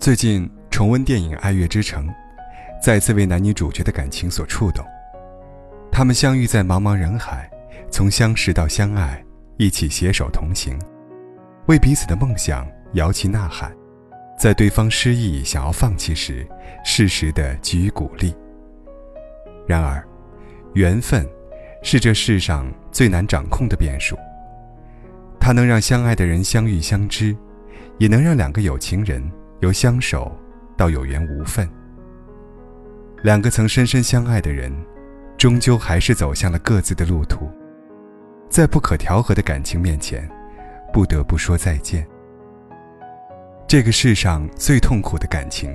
最近重温电影《爱乐之城》，再次为男女主角的感情所触动。他们相遇在茫茫人海，从相识到相爱，一起携手同行，为彼此的梦想摇旗呐喊，在对方失意想要放弃时，适时的给予鼓励。然而，缘分是这世上最难掌控的变数。它能让相爱的人相遇相知，也能让两个有情人由相守到有缘无分。两个曾深深相爱的人，终究还是走向了各自的路途，在不可调和的感情面前，不得不说再见。这个世上最痛苦的感情，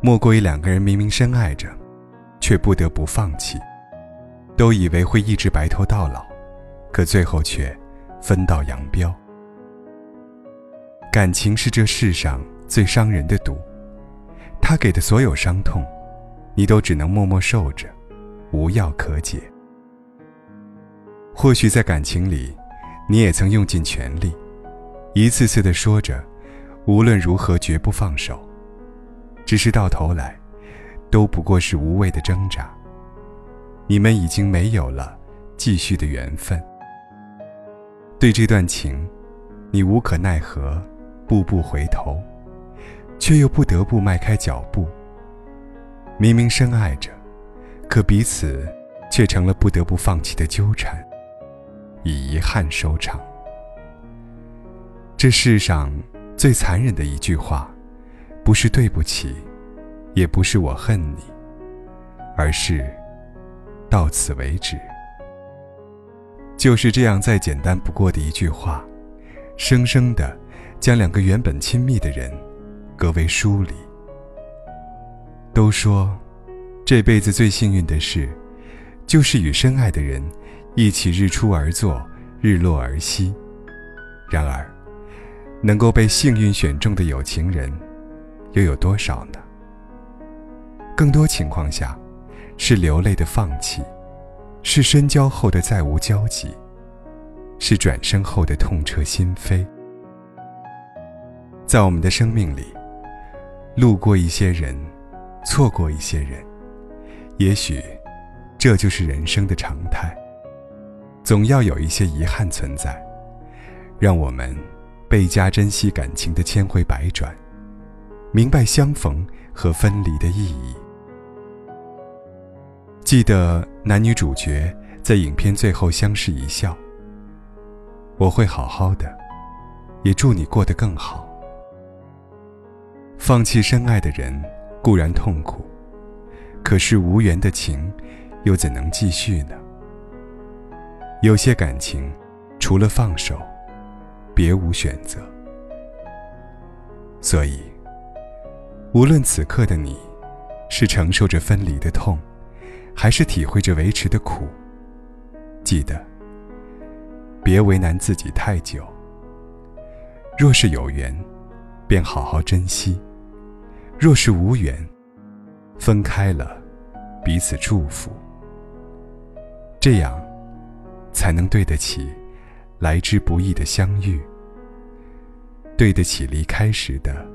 莫过于两个人明明深爱着。却不得不放弃，都以为会一直白头到老，可最后却分道扬镳。感情是这世上最伤人的毒，他给的所有伤痛，你都只能默默受着，无药可解。或许在感情里，你也曾用尽全力，一次次的说着，无论如何绝不放手，只是到头来。都不过是无谓的挣扎。你们已经没有了继续的缘分。对这段情，你无可奈何，步步回头，却又不得不迈开脚步。明明深爱着，可彼此却成了不得不放弃的纠缠，以遗憾收场。这世上最残忍的一句话，不是对不起。也不是我恨你，而是到此为止。就是这样再简单不过的一句话，生生的将两个原本亲密的人格为疏离。都说，这辈子最幸运的事，就是与深爱的人一起日出而作，日落而息。然而，能够被幸运选中的有情人，又有多少呢？更多情况下，是流泪的放弃，是深交后的再无交集，是转身后的痛彻心扉。在我们的生命里，路过一些人，错过一些人，也许这就是人生的常态。总要有一些遗憾存在，让我们倍加珍惜感情的千回百转，明白相逢和分离的意义。记得男女主角在影片最后相视一笑。我会好好的，也祝你过得更好。放弃深爱的人固然痛苦，可是无缘的情又怎能继续呢？有些感情，除了放手，别无选择。所以，无论此刻的你，是承受着分离的痛。还是体会着维持的苦。记得，别为难自己太久。若是有缘，便好好珍惜；若是无缘，分开了，彼此祝福。这样，才能对得起来之不易的相遇，对得起离开时的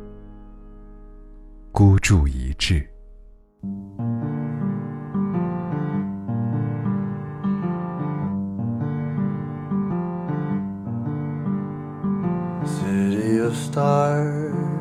孤注一掷。of stars,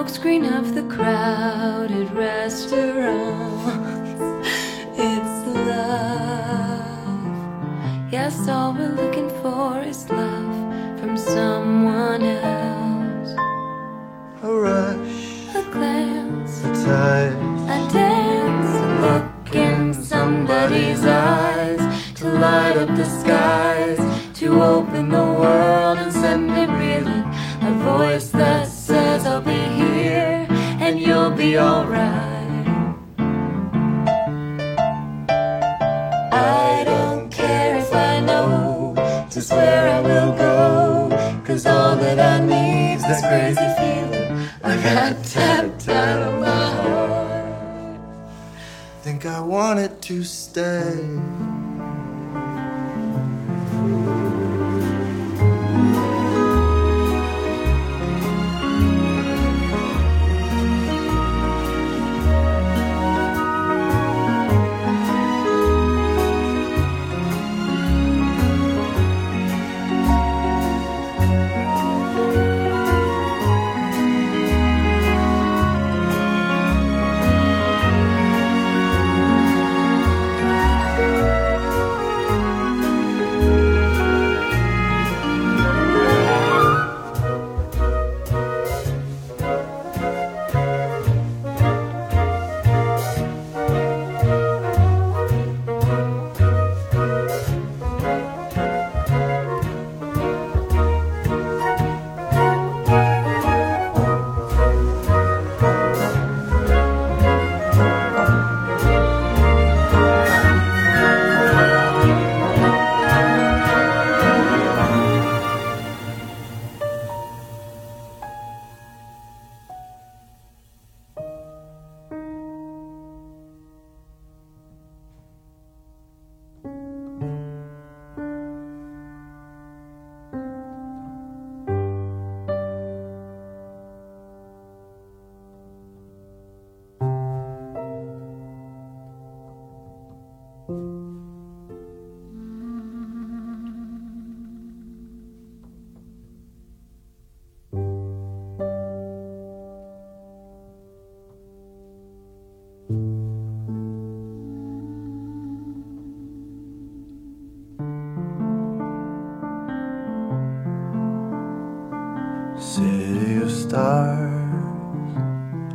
Smokescreen of the crowded restaurants, it's love. Yes, all we're looking for is cause all that I need's this crazy feeling I got tapped out of my heart. Think I want it to stay.